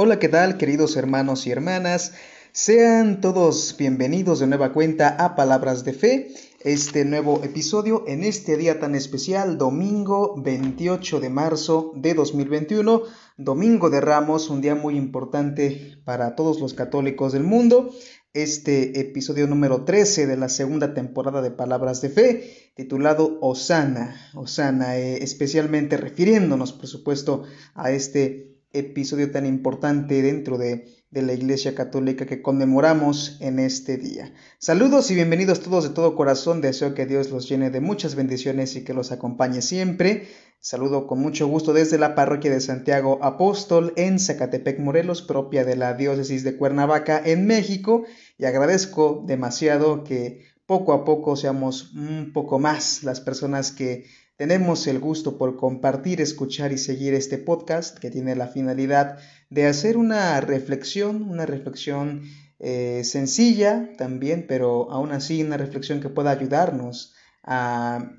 Hola, ¿qué tal queridos hermanos y hermanas? Sean todos bienvenidos de nueva cuenta a Palabras de Fe, este nuevo episodio en este día tan especial, domingo 28 de marzo de 2021, domingo de Ramos, un día muy importante para todos los católicos del mundo. Este episodio número 13 de la segunda temporada de Palabras de Fe, titulado Osana, Osana, eh, especialmente refiriéndonos, por supuesto, a este episodio tan importante dentro de, la Iglesia Católica que conmemoramos en este día. Saludos y bienvenidos todos de todo corazón. Deseo que Dios los llene de muchas bendiciones y que los acompañe siempre. Saludo con mucho gusto desde la parroquia de Santiago Apóstol en Zacatepec, Morelos, propia de la diócesis de Cuernavaca en México. Y agradezco demasiado que poco a poco seamos un poco más las personas que tenemos el gusto por compartir, escuchar y seguir este podcast que tiene la finalidad de hacer una reflexión, una reflexión eh, sencilla también, pero aún así una reflexión que pueda ayudarnos a,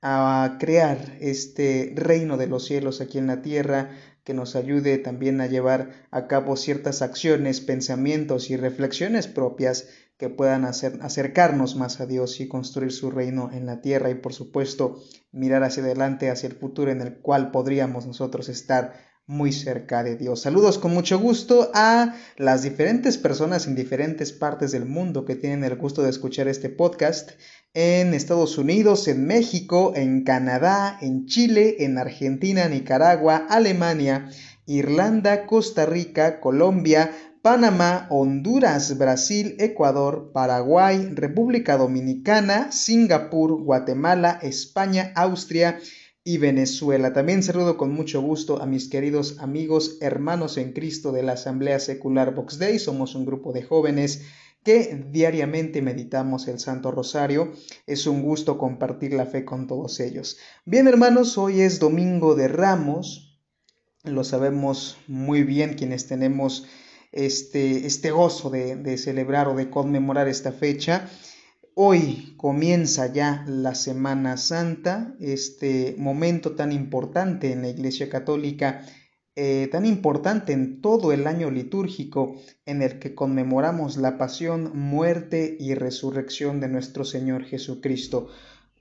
a crear este reino de los cielos aquí en la tierra, que nos ayude también a llevar a cabo ciertas acciones, pensamientos y reflexiones propias que puedan acercarnos más a Dios y construir su reino en la tierra y por supuesto mirar hacia adelante, hacia el futuro en el cual podríamos nosotros estar muy cerca de Dios. Saludos con mucho gusto a las diferentes personas en diferentes partes del mundo que tienen el gusto de escuchar este podcast en Estados Unidos, en México, en Canadá, en Chile, en Argentina, Nicaragua, Alemania, Irlanda, Costa Rica, Colombia, Panamá, Honduras, Brasil, Ecuador, Paraguay, República Dominicana, Singapur, Guatemala, España, Austria y Venezuela. También saludo con mucho gusto a mis queridos amigos, hermanos en Cristo de la Asamblea Secular Box Day. Somos un grupo de jóvenes que diariamente meditamos el Santo Rosario. Es un gusto compartir la fe con todos ellos. Bien hermanos, hoy es Domingo de Ramos. Lo sabemos muy bien quienes tenemos este, este gozo de, de celebrar o de conmemorar esta fecha. Hoy comienza ya la Semana Santa, este momento tan importante en la Iglesia Católica, eh, tan importante en todo el año litúrgico en el que conmemoramos la pasión, muerte y resurrección de nuestro Señor Jesucristo.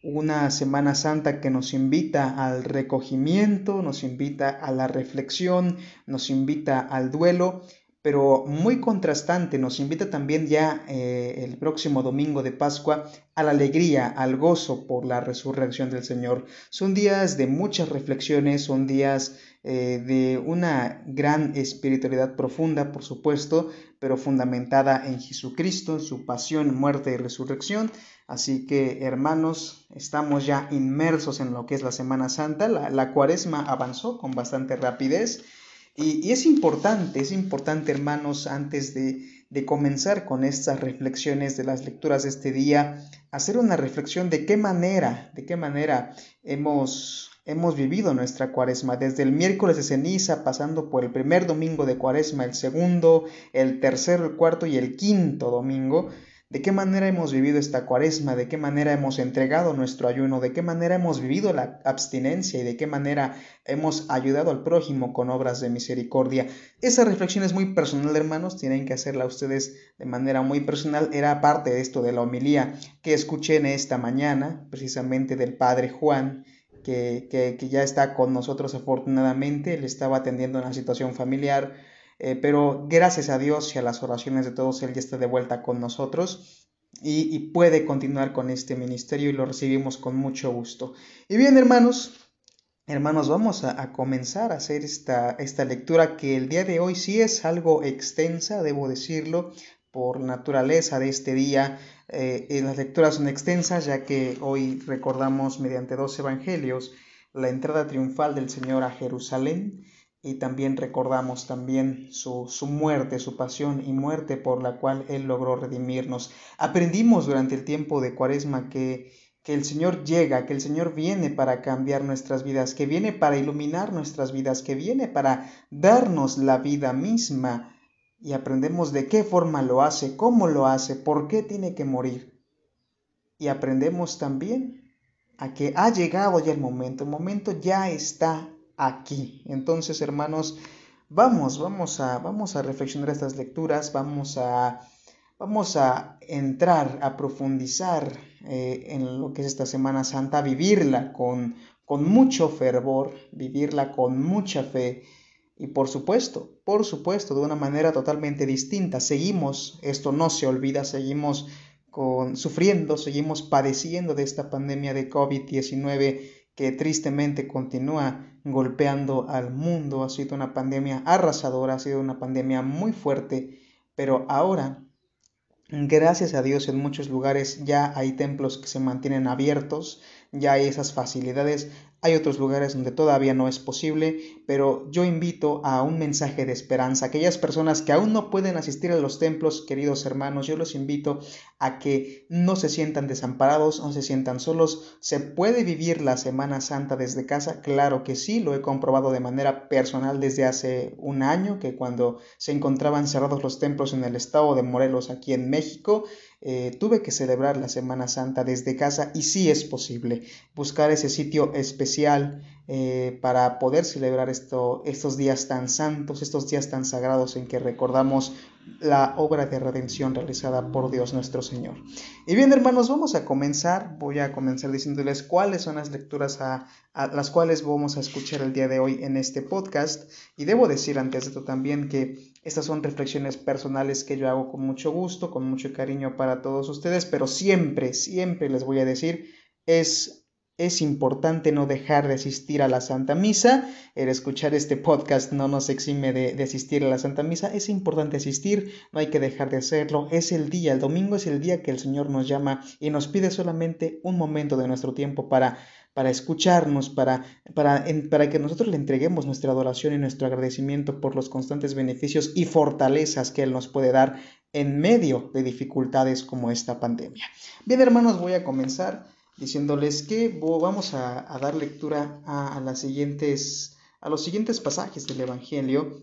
Una Semana Santa que nos invita al recogimiento, nos invita a la reflexión, nos invita al duelo pero muy contrastante. Nos invita también ya eh, el próximo domingo de Pascua a la alegría, al gozo por la resurrección del Señor. Son días de muchas reflexiones, son días eh, de una gran espiritualidad profunda, por supuesto, pero fundamentada en Jesucristo, en su pasión, muerte y resurrección. Así que, hermanos, estamos ya inmersos en lo que es la Semana Santa. la cuaresma avanzó con bastante rapidez. Y, es importante, es importante, hermanos, antes de, de comenzar con estas reflexiones de las lecturas de este día, hacer una reflexión de qué manera, de qué manera hemos, hemos vivido nuestra cuaresma, desde el miércoles de ceniza, pasando por el primer domingo de cuaresma, el segundo, el tercero, el cuarto y el quinto domingo de qué manera hemos vivido esta cuaresma, de qué manera hemos entregado nuestro ayuno, de qué manera hemos vivido la abstinencia y de qué manera hemos ayudado al prójimo con obras de misericordia. Esa reflexión es muy personal, hermanos, tienen que hacerla ustedes de manera muy personal. Era parte de esto de la homilía que escuché en esta mañana, precisamente del Padre Juan, que, que, ya está con nosotros afortunadamente, él estaba atendiendo una situación familiar eh, pero gracias a Dios y a las oraciones de todos, Él ya está de vuelta con nosotros y, puede continuar con este ministerio y lo recibimos con mucho gusto. Y bien, hermanos, Hermanos, vamos a, comenzar a hacer esta, esta, lectura que el día de hoy sí es algo extensa, debo decirlo, por naturaleza de este día. Eh, las lecturas son extensas ya que hoy recordamos mediante dos evangelios la entrada triunfal del Señor a Jerusalén y también recordamos también su, su, muerte, su pasión y muerte por la cual Él logró redimirnos. Aprendimos durante el tiempo de Cuaresma que, que el Señor llega, que el Señor viene para cambiar nuestras vidas, que viene para iluminar nuestras vidas, que viene para darnos la vida misma. Y aprendemos de qué forma lo hace, cómo lo hace, por qué tiene que morir. Y aprendemos también a que ha llegado ya el momento, el momento ya está aquí. Entonces, hermanos, Vamos, vamos a, vamos a reflexionar estas lecturas, vamos a, vamos a entrar, a profundizar eh, en lo que es esta Semana Santa, vivirla con, con mucho fervor, vivirla con mucha fe y por supuesto, por supuesto, de una manera totalmente distinta. Seguimos, esto no se olvida, seguimos con, sufriendo, seguimos padeciendo de esta pandemia de COVID-19 que tristemente continúa golpeando al mundo. Ha sido una pandemia arrasadora, ha sido una pandemia muy fuerte, pero ahora, gracias a Dios, en muchos lugares ya hay templos que se mantienen abiertos, ya hay esas facilidades. Hay otros lugares donde todavía no es posible, pero yo invito a un mensaje de esperanza. Aquellas personas que aún no pueden asistir a los templos, queridos hermanos, yo los invito a que no se sientan desamparados, no se sientan solos. ¿Se puede vivir la Semana Santa desde casa? Claro que sí, lo he comprobado de manera personal desde hace un año, que cuando se encontraban cerrados los templos en el estado de Morelos, aquí en México, eh, tuve que celebrar la Semana Santa desde casa y sí es posible buscar ese sitio especial eh, para poder celebrar esto, estos días tan santos, estos días tan sagrados en que recordamos la obra de redención realizada por Dios nuestro Señor. Y bien hermanos, vamos a comenzar, voy a comenzar diciéndoles cuáles son las lecturas a, las cuales vamos a escuchar el día de hoy en este podcast. Y debo decir antes de esto también que estas son reflexiones personales que yo hago con mucho gusto, con mucho cariño para todos ustedes, pero siempre, siempre les voy a decir, es es importante no dejar de asistir a la Santa Misa. El escuchar este podcast no nos exime de, asistir a la Santa Misa. Es importante asistir, no hay que dejar de hacerlo. Es el día, el domingo es el día que el Señor nos llama y nos pide solamente un momento de nuestro tiempo para, para escucharnos, para, para, para que nosotros le entreguemos nuestra adoración y nuestro agradecimiento por los constantes beneficios y fortalezas que Él nos puede dar en medio de dificultades como esta pandemia. Bien, hermanos, voy a comenzar diciéndoles que vamos a, dar lectura a, las siguientes, a los siguientes pasajes del Evangelio.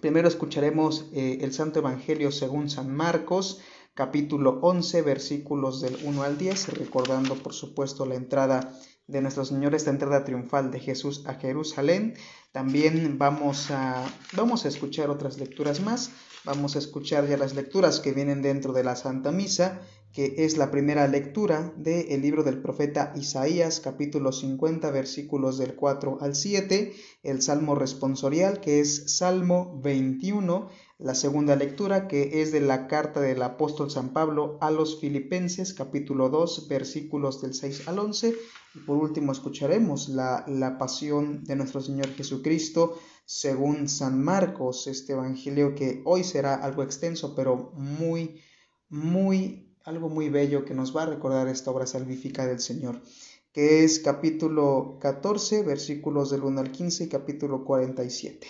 Primero escucharemos eh, el Santo Evangelio según San Marcos, capítulo 11, versículos del 1 al 10, recordando por supuesto la entrada de nuestro Señor, esta entrada triunfal de Jesús a Jerusalén. También vamos a, vamos a escuchar otras lecturas más. Vamos a escuchar ya las lecturas que vienen dentro de la Santa Misa que es la primera lectura del libro del profeta Isaías, capítulo 50, versículos del 4 al 7, el Salmo responsorial, que es Salmo 21, la segunda lectura, que es de la carta del apóstol San Pablo a los Filipenses, capítulo 2, versículos del 6 al 11, y por último escucharemos la, la pasión de nuestro Señor Jesucristo, según San Marcos, este evangelio que hoy será algo extenso, pero muy, muy algo muy bello que nos va a recordar esta obra salvífica del Señor, que es capítulo 14, versículos del 1 al 15 y capítulo 47.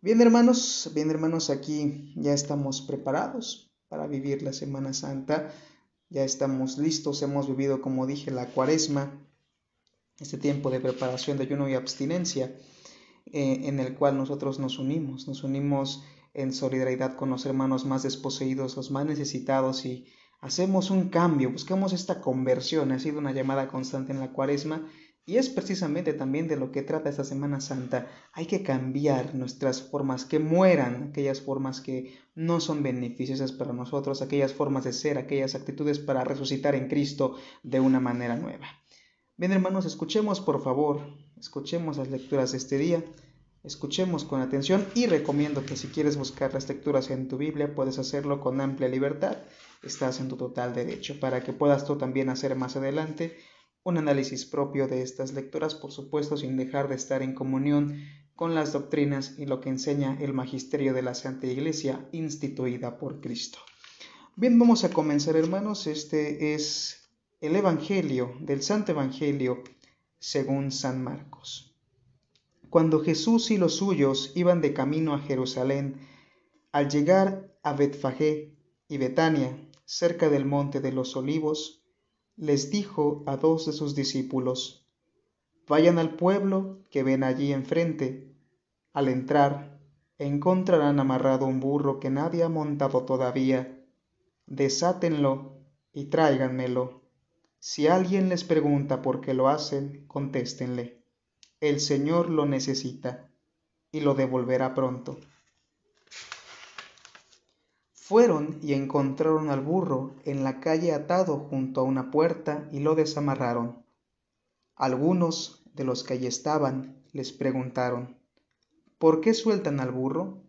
Bien hermanos, bien hermanos, aquí ya estamos preparados para vivir la Semana Santa, ya estamos listos, hemos vivido, como dije, la cuaresma, este tiempo de preparación de ayuno y abstinencia, eh, en el cual nosotros nos unimos, nos unimos en solidaridad con los hermanos más desposeídos, los más necesitados y hacemos un cambio, buscamos esta conversión, ha sido una llamada constante en la cuaresma y es precisamente también de lo que trata esta Semana Santa. Hay que cambiar nuestras formas, que mueran aquellas formas que no son beneficiosas para nosotros, aquellas formas de ser, aquellas actitudes para resucitar en Cristo de una manera nueva. Bien hermanos, escuchemos por favor, escuchemos las lecturas de este día, escuchemos con atención y recomiendo que si quieres buscar las lecturas en tu Biblia puedes hacerlo con amplia libertad estás en tu total derecho para que puedas tú también hacer más adelante un análisis propio de estas lecturas, por supuesto sin dejar de estar en comunión con las doctrinas y lo que enseña el magisterio de la Santa Iglesia instituida por Cristo. Bien, vamos a comenzar hermanos, este es el Evangelio del Santo Evangelio según San Marcos. Cuando Jesús y los suyos iban de camino a Jerusalén, al llegar a Betfagé y Betania, cerca del monte de los olivos, les dijo a dos de sus discípulos, Vayan al pueblo que ven allí enfrente. Al entrar, encontrarán amarrado un burro que nadie ha montado todavía. Desátenlo y tráiganmelo. Si alguien les pregunta por qué lo hacen, contéstenle. El Señor lo necesita. y lo devolverá pronto. Fueron y encontraron al burro en la calle atado junto a una puerta y lo desamarraron. Algunos de los que allí estaban les preguntaron, ¿por qué sueltan al burro?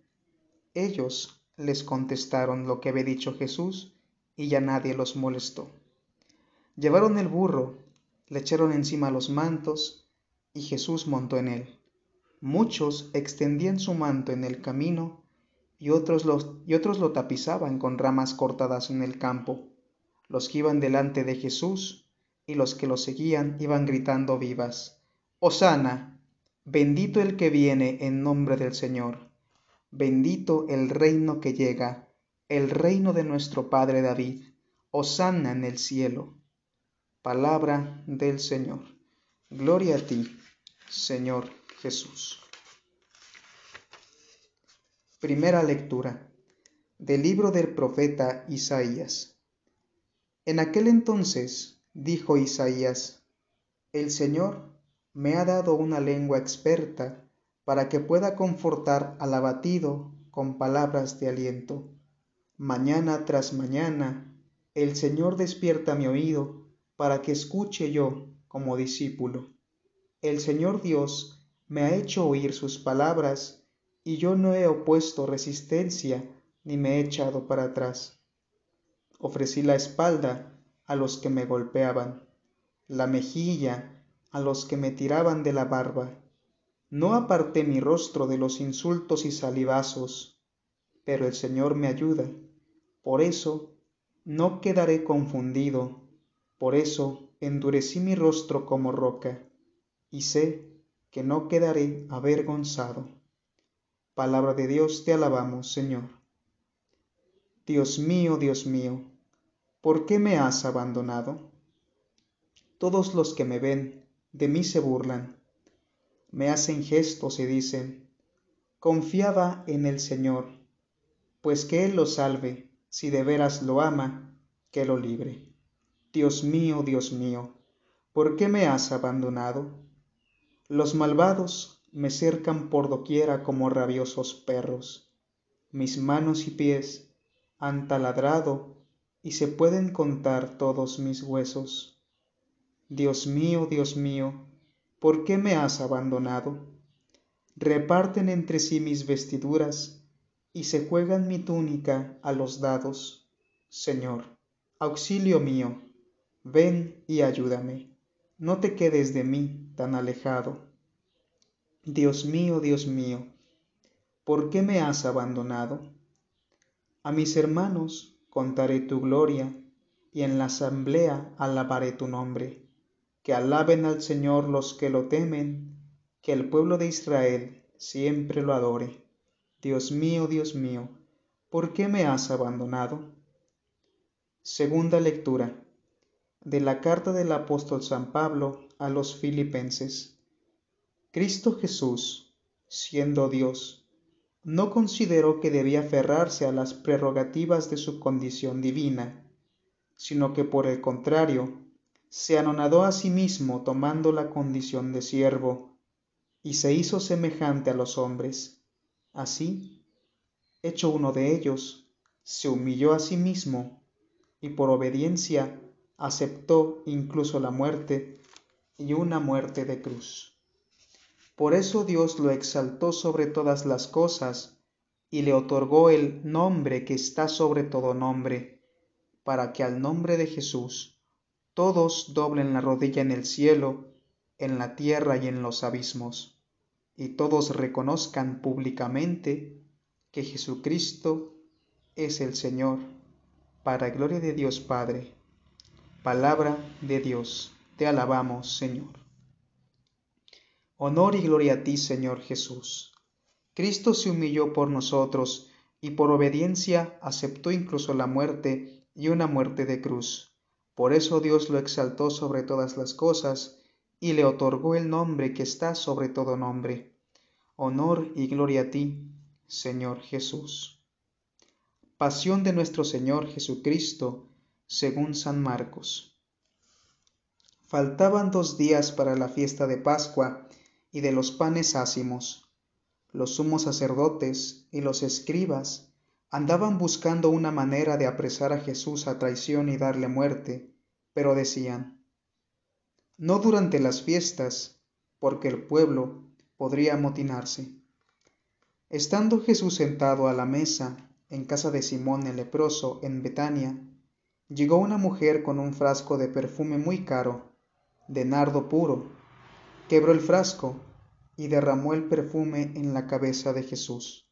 Ellos les contestaron lo que había dicho Jesús y ya nadie los molestó. Llevaron el burro, le echaron encima los mantos y Jesús montó en él. Muchos extendían su manto en el camino y otros, y otros lo tapizaban con ramas cortadas en el campo. Los que iban delante de Jesús y los que lo seguían iban gritando vivas. Hosana, bendito el que viene en nombre del Señor, bendito el reino que llega, el reino de nuestro Padre David, Hosana en el cielo. Palabra del Señor. Gloria a ti, Señor Jesús. Primera lectura del libro del profeta Isaías. En aquel entonces dijo Isaías, El Señor me ha dado una lengua experta para que pueda confortar al abatido con palabras de aliento. Mañana tras mañana, el Señor despierta mi oído para que escuche yo como discípulo. El Señor Dios me ha hecho oír sus palabras y yo no he opuesto resistencia ni me he echado para atrás. Ofrecí la espalda a los que me golpeaban, la mejilla a los que me tiraban de la barba. No aparté mi rostro de los insultos y salivazos, pero el Señor me ayuda. Por eso no quedaré confundido, por eso endurecí mi rostro como roca, y sé que no quedaré avergonzado. Palabra de Dios, te alabamos, Señor. Dios mío, Dios mío, ¿por qué me has abandonado? Todos los que me ven de mí se burlan, me hacen gestos y dicen, confiaba en el Señor, pues que Él lo salve, si de veras lo ama, que lo libre. Dios mío, Dios mío, ¿por qué me has abandonado? Los malvados me cercan por doquiera como rabiosos perros. Mis manos y pies han taladrado y se pueden contar todos mis huesos. Dios mío, Dios mío, ¿por qué me has abandonado? Reparten entre sí mis vestiduras y se juegan mi túnica a los dados. Señor, auxilio mío, ven y ayúdame. No te quedes de mí tan alejado. Dios mío, Dios mío, ¿por qué me has abandonado? A mis hermanos contaré tu gloria, y en la asamblea alabaré tu nombre. Que alaben al Señor los que lo temen, que el pueblo de Israel siempre lo adore. Dios mío, Dios mío, ¿por qué me has abandonado? Segunda lectura de la carta del apóstol San Pablo a los filipenses. Cristo Jesús, siendo Dios, no consideró que debía aferrarse a las prerrogativas de su condición divina, sino que por el contrario, se anonadó a sí mismo tomando la condición de siervo, y se hizo semejante a los hombres. Así, hecho uno de ellos, se humilló a sí mismo, y por obediencia aceptó incluso la muerte, y una muerte de cruz. Por eso Dios lo exaltó sobre todas las cosas y le otorgó el nombre que está sobre todo nombre, para que al nombre de Jesús todos doblen la rodilla en el cielo, en la tierra y en los abismos, y todos reconozcan públicamente que Jesucristo es el Señor, para gloria de Dios Padre. Palabra de Dios, te alabamos, Señor. Honor y gloria a ti, Señor Jesús. Cristo se humilló por nosotros y por obediencia aceptó incluso la muerte y una muerte de cruz. Por eso Dios lo exaltó sobre todas las cosas y le otorgó el nombre que está sobre todo nombre. Honor y gloria a ti, Señor Jesús. Pasión de nuestro Señor Jesucristo, según San Marcos. Faltaban dos días para la fiesta de Pascua y de los panes ácimos. los sumos sacerdotes y los escribas andaban buscando una manera de apresar a Jesús a traición y darle muerte, pero decían, no durante las fiestas, porque el pueblo podría amotinarse. Estando Jesús sentado a la mesa en casa de Simón el leproso en Betania, llegó una mujer con un frasco de perfume muy caro, de nardo puro, quebró el frasco y derramó el perfume en la cabeza de Jesús.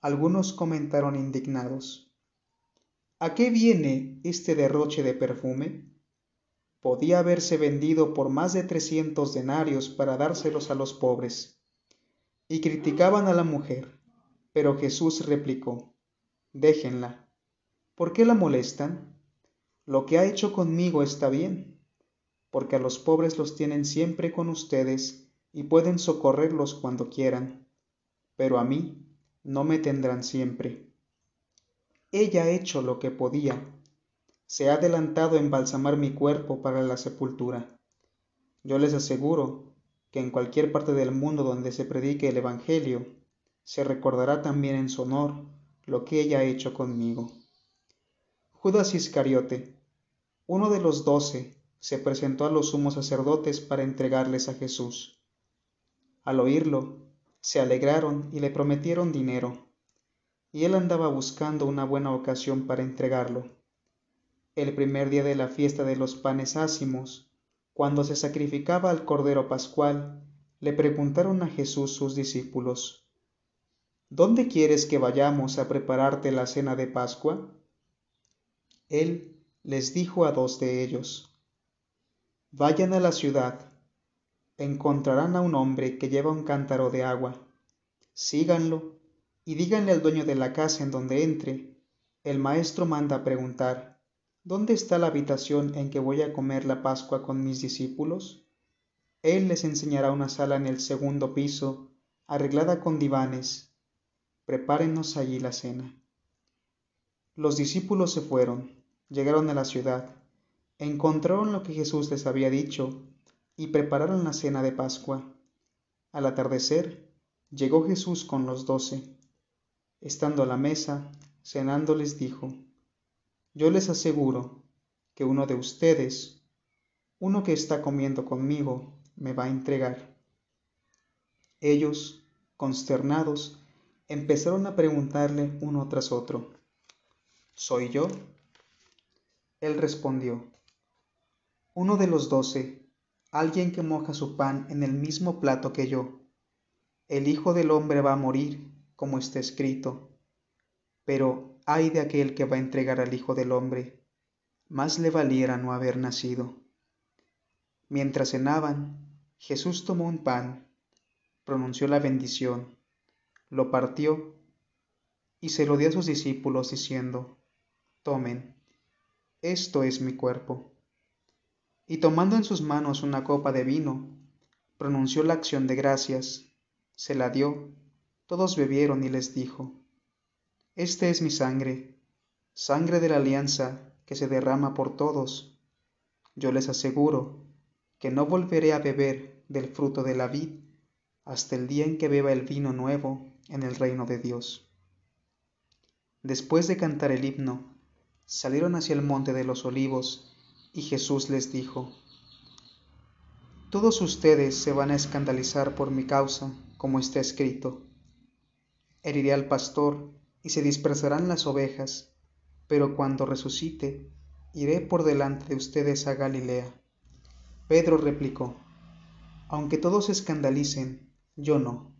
Algunos comentaron indignados, ¿A qué viene este derroche de perfume? Podía haberse vendido por más de trescientos denarios para dárselos a los pobres. Y criticaban a la mujer, pero Jesús replicó, Déjenla. ¿Por qué la molestan? Lo que ha hecho conmigo está bien, porque a los pobres los tienen siempre con ustedes y pueden socorrerlos cuando quieran, pero a mí no me tendrán siempre. Ella ha hecho lo que podía, se ha adelantado a embalsamar mi cuerpo para la sepultura. Yo les aseguro que en cualquier parte del mundo donde se predique el Evangelio, se recordará también en su honor lo que ella ha hecho conmigo. Judas Iscariote, uno de los doce, se presentó a los sumos sacerdotes para entregarles a Jesús. Al oírlo, se alegraron y le prometieron dinero, y él andaba buscando una buena ocasión para entregarlo. El primer día de la fiesta de los panes ácimos, cuando se sacrificaba al Cordero Pascual, le preguntaron a Jesús sus discípulos, ¿Dónde quieres que vayamos a prepararte la cena de Pascua? Él les dijo a dos de ellos, Vayan a la ciudad encontrarán a un hombre que lleva un cántaro de agua. Síganlo y díganle al dueño de la casa en donde entre, el maestro manda preguntar, ¿dónde está la habitación en que voy a comer la Pascua con mis discípulos? Él les enseñará una sala en el segundo piso, arreglada con divanes. Prepárenos allí la cena. Los discípulos se fueron, llegaron a la ciudad, encontraron lo que Jesús les había dicho y prepararon la cena de Pascua. Al atardecer, llegó Jesús con los doce. Estando a la mesa, cenando les dijo, Yo les aseguro que uno de ustedes, uno que está comiendo conmigo, me va a entregar. Ellos, consternados, empezaron a preguntarle uno tras otro, ¿Soy yo? Él respondió, Uno de los doce, alguien que moja su pan en el mismo plato que yo. El Hijo del Hombre va a morir, como está escrito. Pero ay de aquel que va a entregar al Hijo del Hombre, más le valiera no haber nacido. Mientras cenaban, Jesús tomó un pan, pronunció la bendición, lo partió y se lo dio a sus discípulos diciendo, Tomen, esto es mi cuerpo y tomando en sus manos una copa de vino, pronunció la acción de gracias, se la dio, todos bebieron y les dijo, Este es mi sangre, sangre de la alianza que se derrama por todos. Yo les aseguro que no volveré a beber del fruto de la vid hasta el día en que beba el vino nuevo en el reino de Dios. Después de cantar el himno, salieron hacia el monte de los olivos, y Jesús les dijo, Todos ustedes se van a escandalizar por mi causa, como está escrito. Heriré al pastor y se dispersarán las ovejas, pero cuando resucite, iré por delante de ustedes a Galilea. Pedro replicó, Aunque todos se escandalicen, yo no.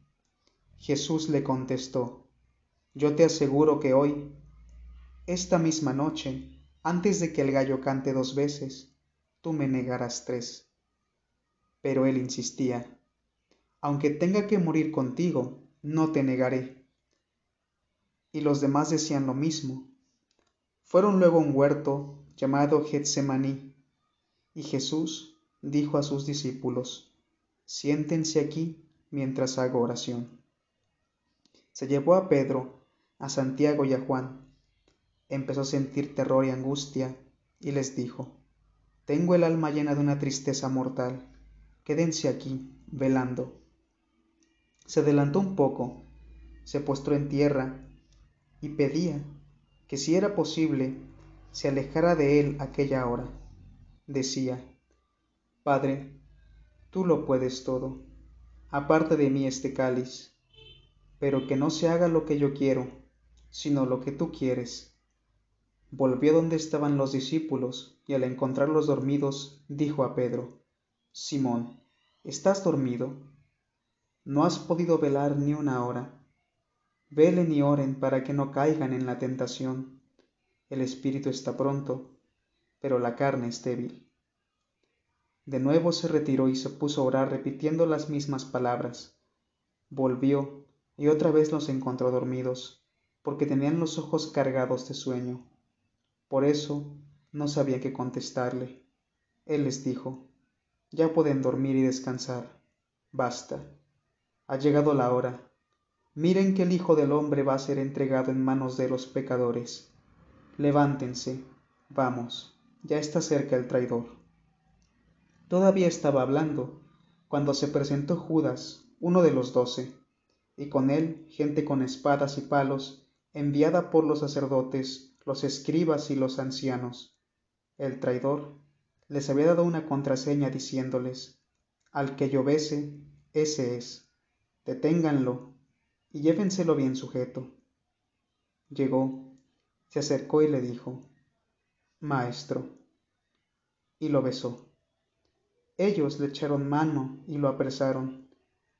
Jesús le contestó, Yo te aseguro que hoy, esta misma noche, antes de que el gallo cante dos veces, tú me negarás tres. Pero él insistía, aunque tenga que morir contigo, no te negaré. Y los demás decían lo mismo. Fueron luego a un huerto llamado Getsemaní, y Jesús dijo a sus discípulos, siéntense aquí mientras hago oración. Se llevó a Pedro, a Santiago y a Juan, empezó a sentir terror y angustia, y les dijo, Tengo el alma llena de una tristeza mortal, quédense aquí, velando. Se adelantó un poco, se postró en tierra y pedía que si era posible se alejara de él aquella hora. Decía, Padre, tú lo puedes todo, aparte de mí este cáliz, pero que no se haga lo que yo quiero, sino lo que tú quieres. Volvió donde estaban los discípulos y al encontrarlos dormidos, dijo a Pedro, Simón, ¿estás dormido? ¿No has podido velar ni una hora? Velen y oren para que no caigan en la tentación. El espíritu está pronto, pero la carne es débil. De nuevo se retiró y se puso a orar repitiendo las mismas palabras. Volvió y otra vez los encontró dormidos, porque tenían los ojos cargados de sueño. Por eso no sabía qué contestarle. Él les dijo, Ya pueden dormir y descansar. Basta. Ha llegado la hora Miren que el Hijo del Hombre va a ser entregado en manos de los pecadores. Levántense, vamos, ya está cerca el traidor. Todavía estaba hablando, cuando se presentó Judas, uno de los doce, y con él gente con espadas y palos, enviada por los sacerdotes, los escribas y los ancianos. El traidor les había dado una contraseña diciéndoles, Al que yo bese, ese es. Deténganlo y llévenselo bien sujeto. Llegó, se acercó y le dijo, Maestro, y lo besó. Ellos le echaron mano y lo apresaron,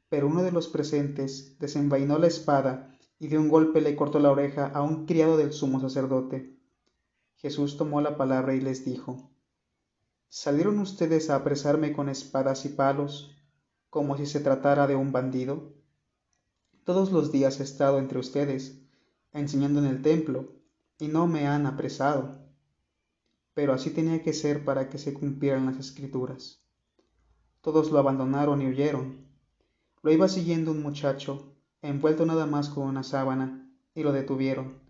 pero uno de los presentes desenvainó la espada y de un golpe le cortó la oreja a un criado del sumo sacerdote. Jesús tomó la palabra y les dijo, ¿Salieron ustedes a apresarme con espadas y palos, como si se tratara de un bandido? Todos los días he estado entre ustedes, enseñando en el templo, y no me han apresado. Pero así tenía que ser para que se cumplieran las escrituras. Todos lo abandonaron y huyeron. Lo iba siguiendo un muchacho, envuelto nada más con una sábana, y lo detuvieron.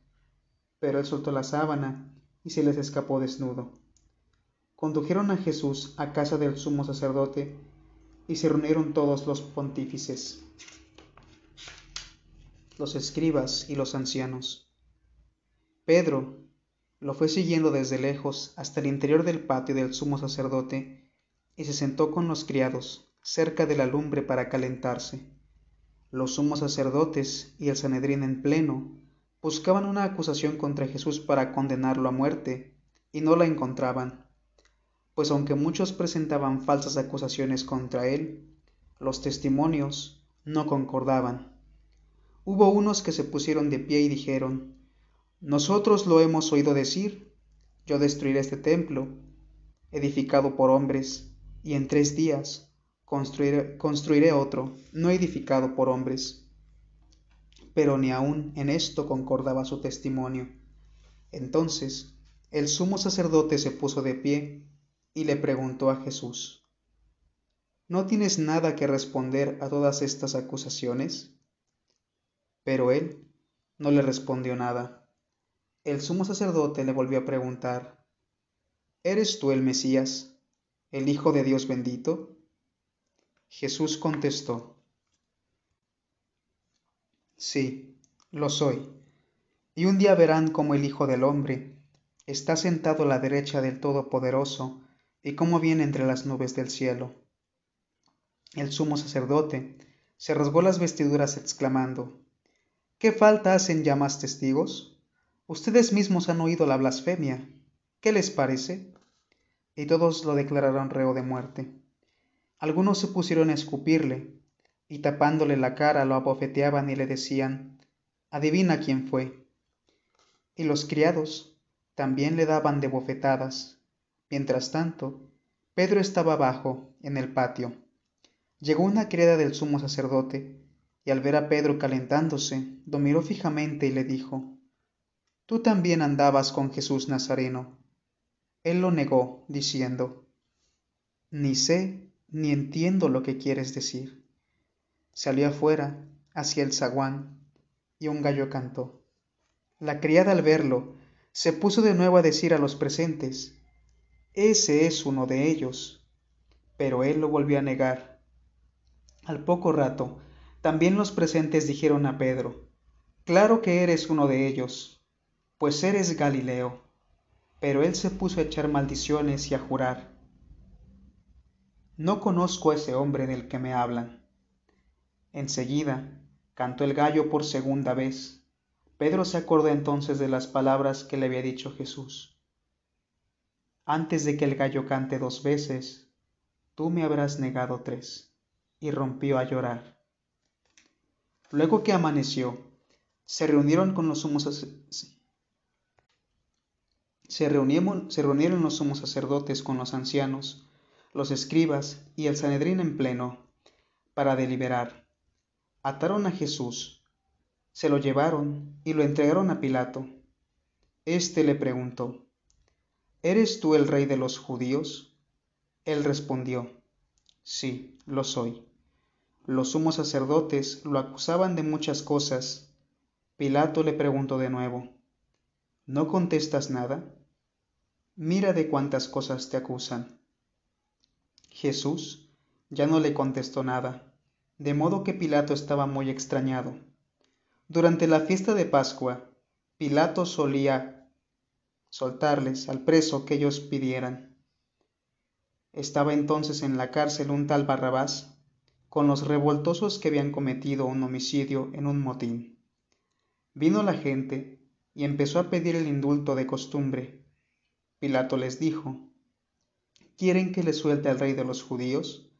Pero él soltó la sábana y se les escapó desnudo. Condujeron a Jesús a casa del sumo sacerdote y se reunieron todos los pontífices los escribas y los ancianos. Pedro lo fue siguiendo desde lejos hasta el interior del patio del sumo sacerdote y se sentó con los criados cerca de la lumbre para calentarse. Los sumos sacerdotes y el Sanedrín en pleno buscaban una acusación contra Jesús para condenarlo a muerte y no la encontraban, pues aunque muchos presentaban falsas acusaciones contra él, los testimonios no concordaban. Hubo unos que se pusieron de pie y dijeron, Nosotros lo hemos oído decir, yo destruiré este templo, edificado por hombres, y en tres días construiré, construiré otro, no edificado por hombres. Pero ni aun en esto concordaba su testimonio. Entonces el sumo sacerdote se puso de pie y le preguntó a Jesús, ¿No tienes nada que responder a todas estas acusaciones? Pero él no le respondió nada. El sumo sacerdote le volvió a preguntar, ¿Eres tú el Mesías, el Hijo de Dios bendito? Jesús contestó, Sí, lo soy. Y un día verán cómo el Hijo del Hombre está sentado a la derecha del Todopoderoso y cómo viene entre las nubes del cielo. El sumo sacerdote se rasgó las vestiduras exclamando, ¿Qué falta hacen ya más testigos? Ustedes mismos han oído la blasfemia. ¿Qué les parece? Y todos lo declararon reo de muerte. Algunos se pusieron a escupirle, y tapándole la cara lo abofeteaban y le decían, Adivina quién fue. Y los criados también le daban de bofetadas. Mientras tanto, Pedro estaba abajo, en el patio. Llegó una criada del sumo sacerdote, y al ver a Pedro calentándose, lo miró fijamente y le dijo, Tú también andabas con Jesús Nazareno. Él lo negó, diciendo, Ni sé ni entiendo lo que quieres decir. Salió afuera, hacia el zaguán, y un gallo cantó. La criada al verlo, se puso de nuevo a decir a los presentes, Ese es uno de ellos. Pero él lo volvió a negar. Al poco rato, también los presentes dijeron a Pedro, Claro que eres uno de ellos, pues eres Galileo. Pero él se puso a echar maldiciones y a jurar. No conozco a ese hombre del que me hablan. Enseguida cantó el gallo por segunda vez. Pedro se acordó entonces de las palabras que le había dicho Jesús. Antes de que el gallo cante dos veces, tú me habrás negado tres. Y rompió a llorar. Luego que amaneció, se reunieron con los sumos se reunieron los sumos sacerdotes con los ancianos, los escribas y el Sanedrín en pleno, para deliberar. Ataron a Jesús, se lo llevaron y lo entregaron a Pilato. Este le preguntó, ¿Eres tú el rey de los judíos? Él respondió, Sí, lo soy. Los sumos sacerdotes lo acusaban de muchas cosas. Pilato le preguntó de nuevo, ¿No contestas nada? Mira de cuántas cosas te acusan. Jesús ya no le contestó nada, de modo que Pilato estaba muy extrañado. Durante la fiesta de Pascua, Pilato solía soltarles al preso que ellos pidieran. Estaba entonces en la cárcel un tal Barrabás, con los revoltosos que habían cometido un homicidio en un motín. Vino la gente y empezó a pedir el indulto de costumbre. Pilato les dijo, ¿quieren que le suelte al rey de los judíos?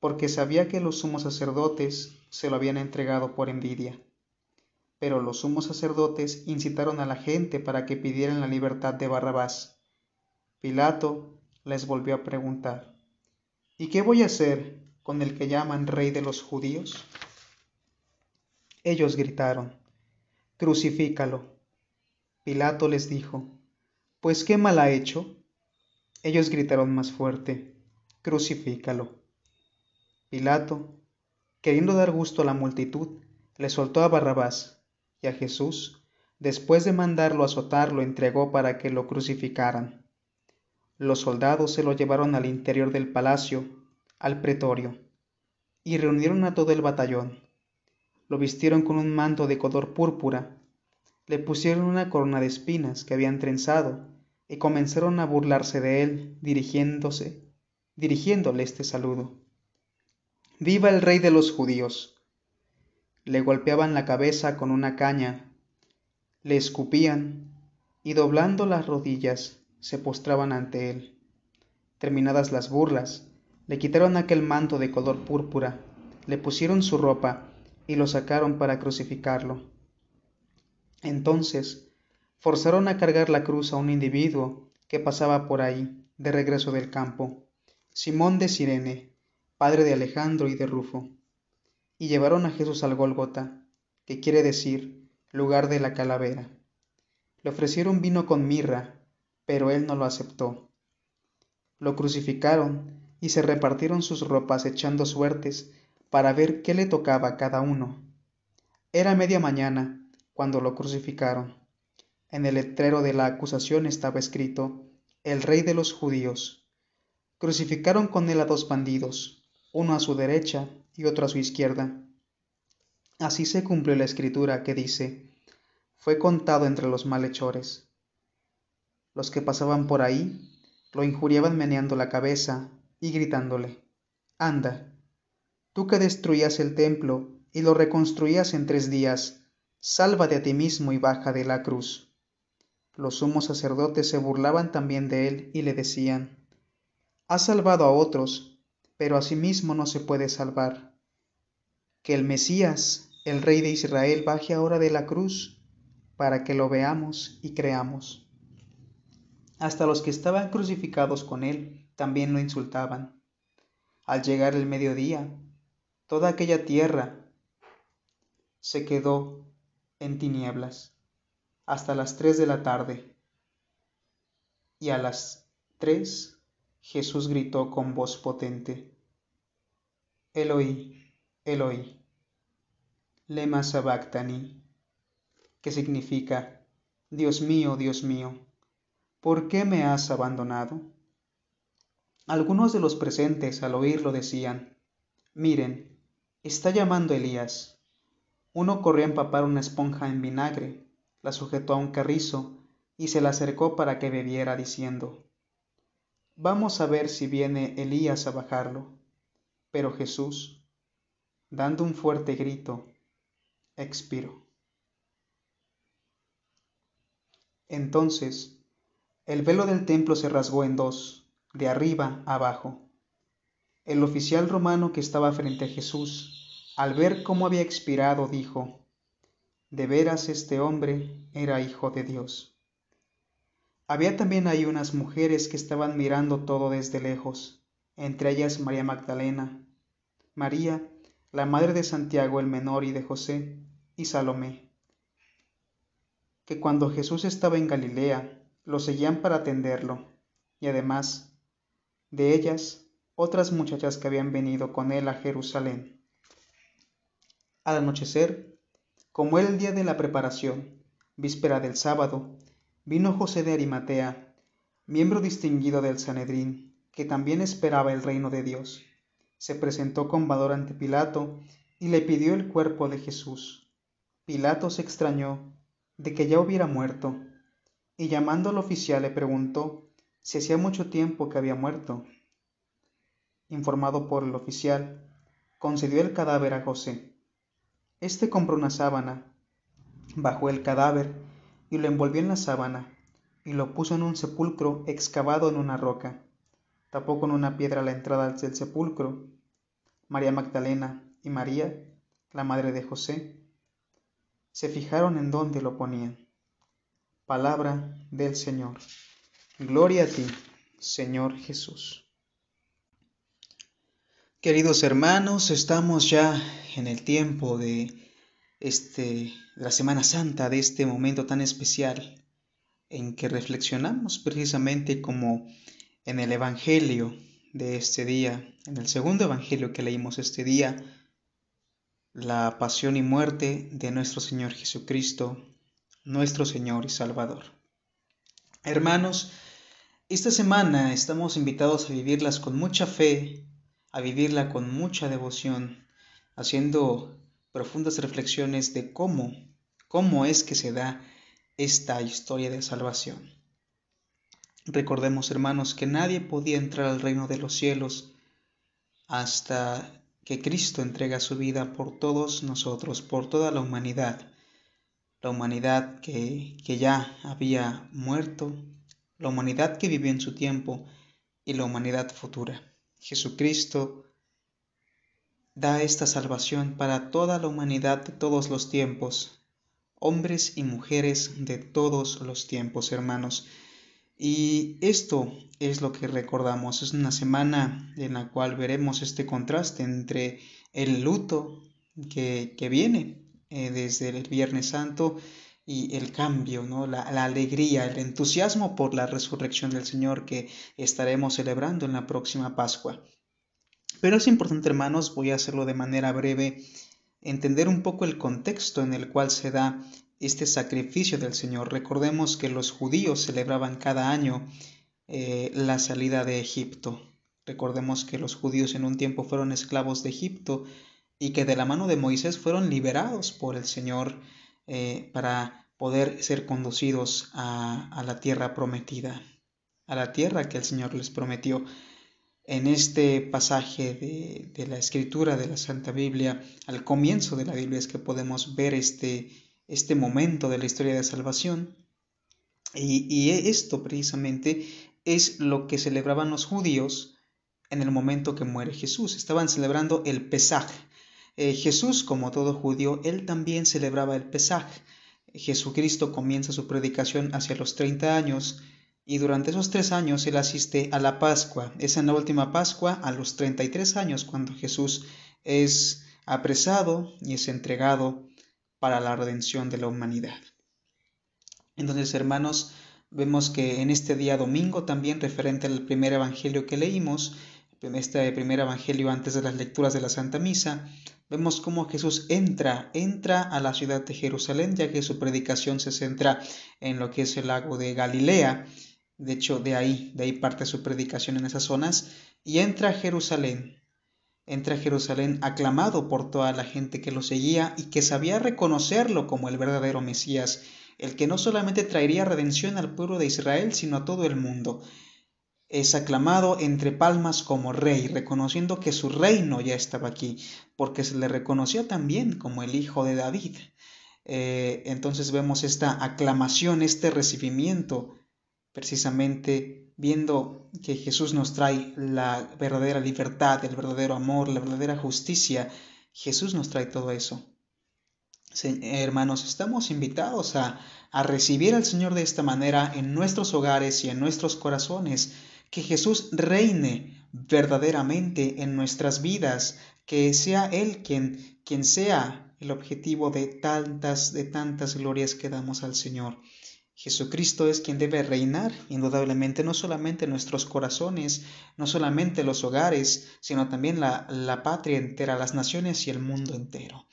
Porque sabía que los sumos sacerdotes se lo habían entregado por envidia. Pero los sumos sacerdotes incitaron a la gente para que pidieran la libertad de Barrabás. Pilato les volvió a preguntar, ¿y qué voy a hacer con el que llaman rey de los judíos? Ellos gritaron, Crucifícalo. Pilato les dijo, Pues qué mal ha hecho. Ellos gritaron más fuerte, Crucifícalo. Pilato, queriendo dar gusto a la multitud, le soltó a Barrabás, y a Jesús, después de mandarlo azotar, lo entregó para que lo crucificaran. Los soldados se lo llevaron al interior del palacio, al pretorio, y reunieron a todo el batallón lo vistieron con un manto de color púrpura, le pusieron una corona de espinas que habían trenzado y comenzaron a burlarse de él, dirigiéndose, dirigiéndole este saludo. ¡Viva el rey de los judíos! Le golpeaban la cabeza con una caña, le escupían y doblando las rodillas se postraban ante él. Terminadas las burlas, le quitaron aquel manto de color púrpura, le pusieron su ropa y lo sacaron para crucificarlo. Entonces forzaron a cargar la cruz a un individuo que pasaba por ahí, de regreso del campo, Simón de Sirene, padre de Alejandro y de Rufo, y llevaron a Jesús al Gólgota, que quiere decir lugar de la calavera. Le ofrecieron vino con mirra, pero él no lo aceptó. Lo crucificaron y se repartieron sus ropas echando suertes para ver qué le tocaba a cada uno. Era media mañana cuando lo crucificaron. En el letrero de la acusación estaba escrito, El Rey de los Judíos. Crucificaron con él a dos bandidos, uno a su derecha y otro a su izquierda. Así se cumplió la escritura que dice, fue contado entre los malhechores. Los que pasaban por ahí lo injuriaban meneando la cabeza y gritándole, Anda, tú que destruías el templo y lo reconstruías en tres días, sálvate a ti mismo y baja de la cruz. Los sumos sacerdotes se burlaban también de él y le decían, Has salvado a otros, pero a sí mismo no se puede salvar. Que el Mesías, el Rey de Israel, baje ahora de la cruz, para que lo veamos y creamos. Hasta los que estaban crucificados con él también lo insultaban. Al llegar el mediodía, toda aquella tierra se quedó en tinieblas hasta las tres de la tarde. Y a las tres Jesús gritó con voz potente, Eloí, Eloí, lema sabactani, que significa, Dios mío, Dios mío, ¿por qué me has abandonado? Algunos de los presentes al oírlo decían, miren, está llamando Elías. Uno corrió a empapar una esponja en vinagre, la sujetó a un carrizo y se la acercó para que bebiera, diciendo, Vamos a ver si viene Elías a bajarlo. Pero Jesús, dando un fuerte grito, expiró. Entonces, el velo del templo se rasgó en dos, de arriba abajo. El oficial romano que estaba frente a Jesús, al ver cómo había expirado, dijo, De veras este hombre era hijo de Dios. Había también ahí unas mujeres que estaban mirando todo desde lejos, entre ellas María Magdalena, María, la madre de Santiago el menor y de José, y Salomé, que cuando Jesús estaba en Galilea, lo seguían para atenderlo, y además de ellas otras muchachas que habían venido con él a Jerusalén. Al anochecer, como el día de la preparación, víspera del sábado, vino José de Arimatea, miembro distinguido del Sanedrín, que también esperaba el reino de Dios se presentó con valor ante Pilato y le pidió el cuerpo de Jesús. Pilato se extrañó de que ya hubiera muerto, y llamando al oficial le preguntó si hacía mucho tiempo que había muerto. Informado por el oficial, concedió el cadáver a José. Este compró una sábana, bajó el cadáver y lo envolvió en la sábana, y lo puso en un sepulcro excavado en una roca tapó con una piedra la entrada del sepulcro. María Magdalena y María, la madre de José, se fijaron en dónde lo ponían. Palabra del Señor. Gloria a ti, Señor Jesús. Queridos hermanos, estamos ya en el tiempo de este la Semana Santa, de este momento tan especial en que reflexionamos precisamente como en el Evangelio de este día, en el segundo Evangelio que leímos este día, la pasión y muerte de nuestro Señor Jesucristo, nuestro Señor y Salvador. Hermanos, esta semana estamos invitados a vivirlas con mucha fe, a vivirla con mucha devoción, haciendo profundas reflexiones de cómo, cómo es que se da esta historia de salvación. Recordemos, hermanos, que nadie podía entrar al reino de los cielos hasta que Cristo entrega su vida por todos nosotros, por toda la humanidad. La humanidad que, que ya había muerto, la humanidad que vivió en su tiempo y la humanidad futura. Jesucristo da esta salvación para toda la humanidad de todos los tiempos, hombres y mujeres de todos los tiempos, hermanos. Y esto es lo que recordamos. Es una semana en la cual veremos este contraste entre el luto que, viene eh, desde el Viernes Santo y el cambio, ¿no? La, la, alegría, el entusiasmo por la resurrección del Señor que estaremos celebrando en la próxima Pascua. Pero es importante, hermanos, voy a hacerlo de manera breve, entender un poco el contexto en el cual se da este sacrificio del Señor. Recordemos que los judíos celebraban cada año eh, la salida de Egipto. Recordemos que los judíos en un tiempo fueron esclavos de Egipto y que de la mano de Moisés fueron liberados por el Señor eh, para poder ser conducidos a, la tierra prometida, a la tierra que el Señor les prometió. En este pasaje de, la escritura de la Santa Biblia, al comienzo de la Biblia es que podemos ver este, este momento de la historia de salvación. Y, esto precisamente es lo que celebraban los judíos en el momento que muere Jesús. Estaban celebrando el Pesaj. Eh, Jesús, como todo judío, él también celebraba el Pesaj. Jesucristo comienza su predicación hacia los 30 años y durante esos tres años él asiste a la Pascua. Es en la última Pascua, a los 33 años, cuando Jesús es apresado y es entregado para la redención de la humanidad. Entonces, hermanos, vemos que en este día domingo, también referente al primer evangelio que leímos, este primer evangelio antes de las lecturas de la Santa Misa, vemos cómo Jesús entra, entra a la ciudad de Jerusalén, ya que su predicación se centra en lo que es el lago de Galilea. De hecho, de ahí, de ahí parte su predicación en esas zonas, y entra a Jerusalén. entra a Jerusalén aclamado por toda la gente que lo seguía y que sabía reconocerlo como el verdadero Mesías, el que no solamente traería redención al pueblo de Israel, sino a todo el mundo. Es aclamado entre palmas como rey, reconociendo que su reino ya estaba aquí, porque se le reconoció también como el hijo de David. Eh, entonces vemos esta aclamación, este recibimiento, precisamente viendo que Jesús nos trae la verdadera libertad, el verdadero amor, la verdadera justicia. Jesús nos trae todo eso. hermanos, estamos invitados a, a recibir al Señor de esta manera en nuestros hogares y en nuestros corazones, que Jesús reine verdaderamente en nuestras vidas, que sea Él quien, quien sea el objetivo de tantas, de tantas glorias que damos al Señor. Jesucristo es quien debe reinar, indudablemente, no solamente en nuestros corazones, no solamente los hogares, sino también la, la patria entera, las naciones y el mundo entero.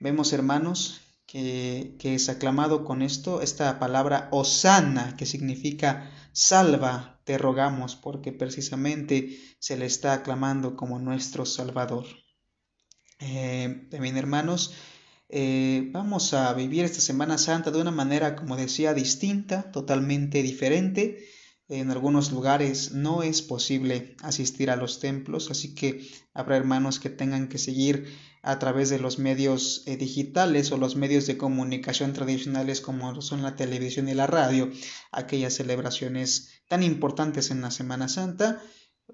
Vemos, hermanos, que, es aclamado con esto, esta palabra osana, que significa salva, te rogamos, porque precisamente se le está aclamando como nuestro Salvador. Eh, hermanos, eh, vamos a vivir esta Semana Santa de una manera, como decía, distinta, totalmente diferente. En algunos lugares no es posible asistir a los templos, así que habrá hermanos que tengan que seguir a través de los medios eh, digitales o los medios de comunicación tradicionales como son la televisión y la radio, aquellas celebraciones tan importantes en la Semana Santa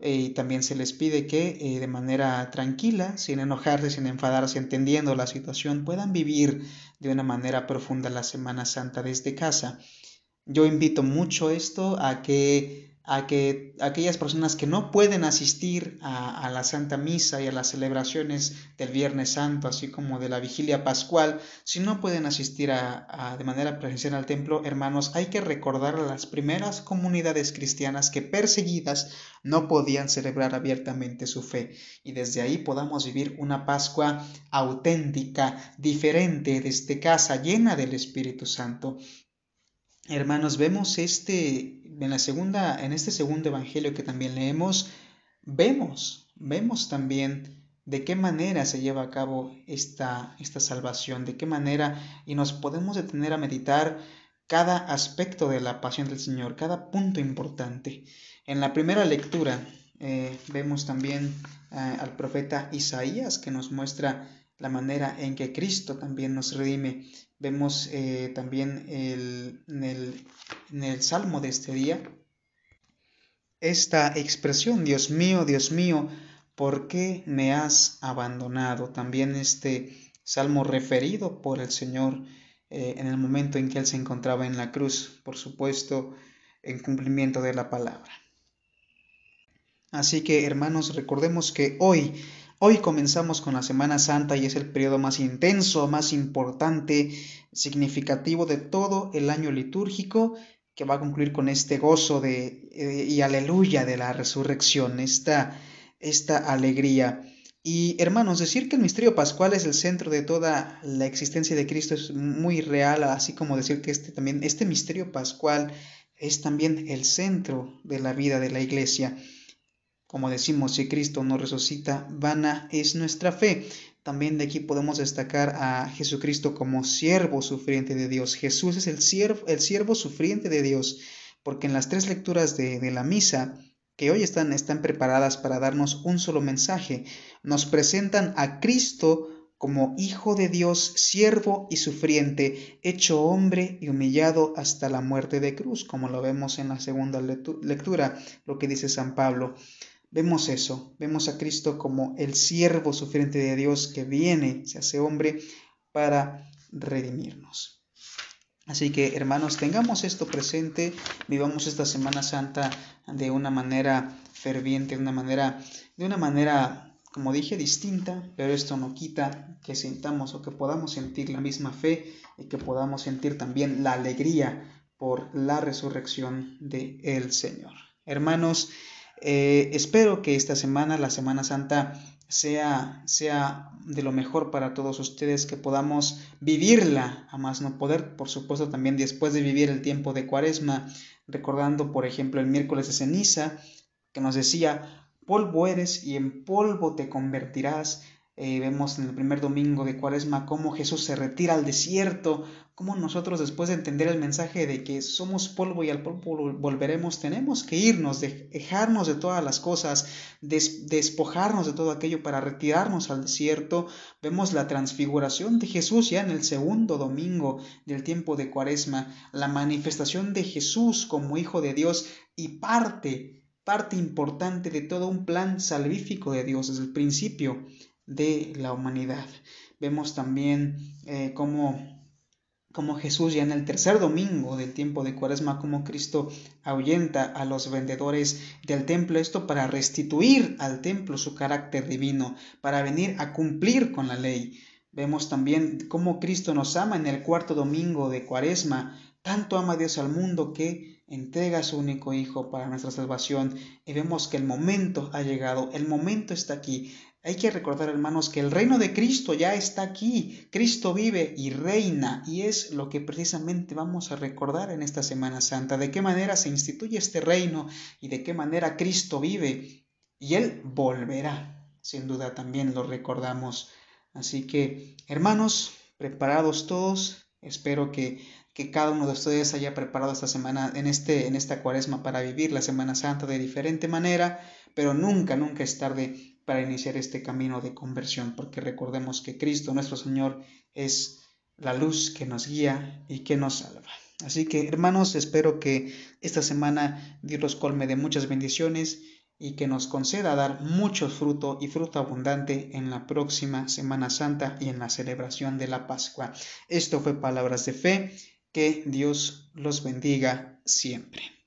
y también se les pide que eh, de manera tranquila, sin enojarse, sin enfadarse, entendiendo la situación, puedan vivir de una manera profunda la Semana Santa desde casa. Yo invito mucho esto a que a que aquellas personas que no pueden asistir a, la Santa Misa y a las celebraciones del Viernes Santo, así como de la Vigilia Pascual, si no pueden asistir a, de manera presencial al templo, hermanos, hay que recordar a las primeras comunidades cristianas que perseguidas no podían celebrar abiertamente su fe y desde ahí podamos vivir una Pascua auténtica, diferente, desde casa, llena del Espíritu Santo. Hermanos, vemos este en la segunda en este segundo evangelio que también leemos, vemos, vemos también de qué manera se lleva a cabo esta, esta salvación, de qué manera, y nos podemos detener a meditar cada aspecto de la pasión del Señor, cada punto importante. En la primera lectura eh, vemos también eh, al profeta Isaías que nos muestra la manera en que Cristo también nos redime. Vemos eh, también el, en, el, en el Salmo de este día esta expresión, Dios mío, Dios mío, ¿por qué me has abandonado? También este salmo referido por el Señor eh, en el momento en que Él se encontraba en la cruz, por supuesto, en cumplimiento de la palabra. Así que, hermanos, recordemos que hoy Hoy comenzamos con la Semana Santa y es el periodo más intenso, más importante, significativo de todo el año litúrgico que va a concluir con este gozo de, eh, y aleluya de la resurrección, esta, esta alegría. Y hermanos, decir que el misterio pascual es el centro de toda la existencia de Cristo es muy real, así como decir que este también este misterio pascual es también el centro de la vida de la iglesia. Como decimos, si Cristo no resucita, vana es nuestra fe. También de aquí podemos destacar a Jesucristo como siervo sufriente de Dios. Jesús es el siervo, el siervo sufriente de Dios, porque en las tres lecturas de, de la misa, que hoy están, están preparadas para darnos un solo mensaje, nos presentan a Cristo como Hijo de Dios, siervo y sufriente, hecho hombre y humillado hasta la muerte de cruz, como lo vemos en la segunda lectura, lo que dice San Pablo. Vemos eso, vemos a Cristo como el siervo sufriente de Dios que viene, se hace hombre para redimirnos. Así que hermanos, tengamos esto presente, vivamos esta Semana Santa de una manera ferviente, de una manera, de una manera, como dije, distinta, pero esto no quita que sintamos o que podamos sentir la misma fe y que podamos sentir también la alegría por la resurrección de el Señor. Hermanos, eh, espero que esta semana, la Semana Santa, sea, sea de lo mejor para todos ustedes, que podamos vivirla a más no poder, por supuesto también después de vivir el tiempo de cuaresma, recordando por ejemplo el miércoles de ceniza, que nos decía, polvo eres y en polvo te convertirás. Eh, vemos en el primer domingo de Cuaresma cómo Jesús se retira al desierto, cómo nosotros después de entender el mensaje de que somos polvo y al polvo volveremos, tenemos que irnos, dejarnos de todas las cosas, despojarnos de todo aquello para retirarnos al desierto. Vemos la transfiguración de Jesús ya en el segundo domingo del tiempo de Cuaresma, la manifestación de Jesús como Hijo de Dios y parte, parte importante de todo un plan salvífico de Dios desde el principio de la humanidad. Vemos también eh, cómo, Jesús ya en el tercer domingo del tiempo de Cuaresma, como Cristo ahuyenta a los vendedores del templo, esto para restituir al templo su carácter divino, para venir a cumplir con la ley. Vemos también cómo Cristo nos ama en el cuarto domingo de Cuaresma, tanto ama Dios al mundo que entrega a su único Hijo para nuestra salvación y vemos que el momento ha llegado, el momento está aquí. Hay que recordar, hermanos, que el reino de Cristo ya está aquí. Cristo vive y reina y es lo que precisamente vamos a recordar en esta Semana Santa. De qué manera se instituye este reino y de qué manera Cristo vive y Él volverá. Sin duda también lo recordamos. Así que, hermanos, preparados todos. Espero que, que cada uno de ustedes haya preparado esta semana, en, este, en esta cuaresma para vivir la Semana Santa de diferente manera, pero nunca, nunca es tarde para iniciar este camino de conversión, porque recordemos que Cristo nuestro Señor es la luz que nos guía y que nos salva. Así que hermanos, espero que esta semana Dios los colme de muchas bendiciones y que nos conceda dar mucho fruto y fruto abundante en la próxima Semana Santa y en la celebración de la Pascua. Esto fue Palabras de Fe. Que Dios los bendiga siempre.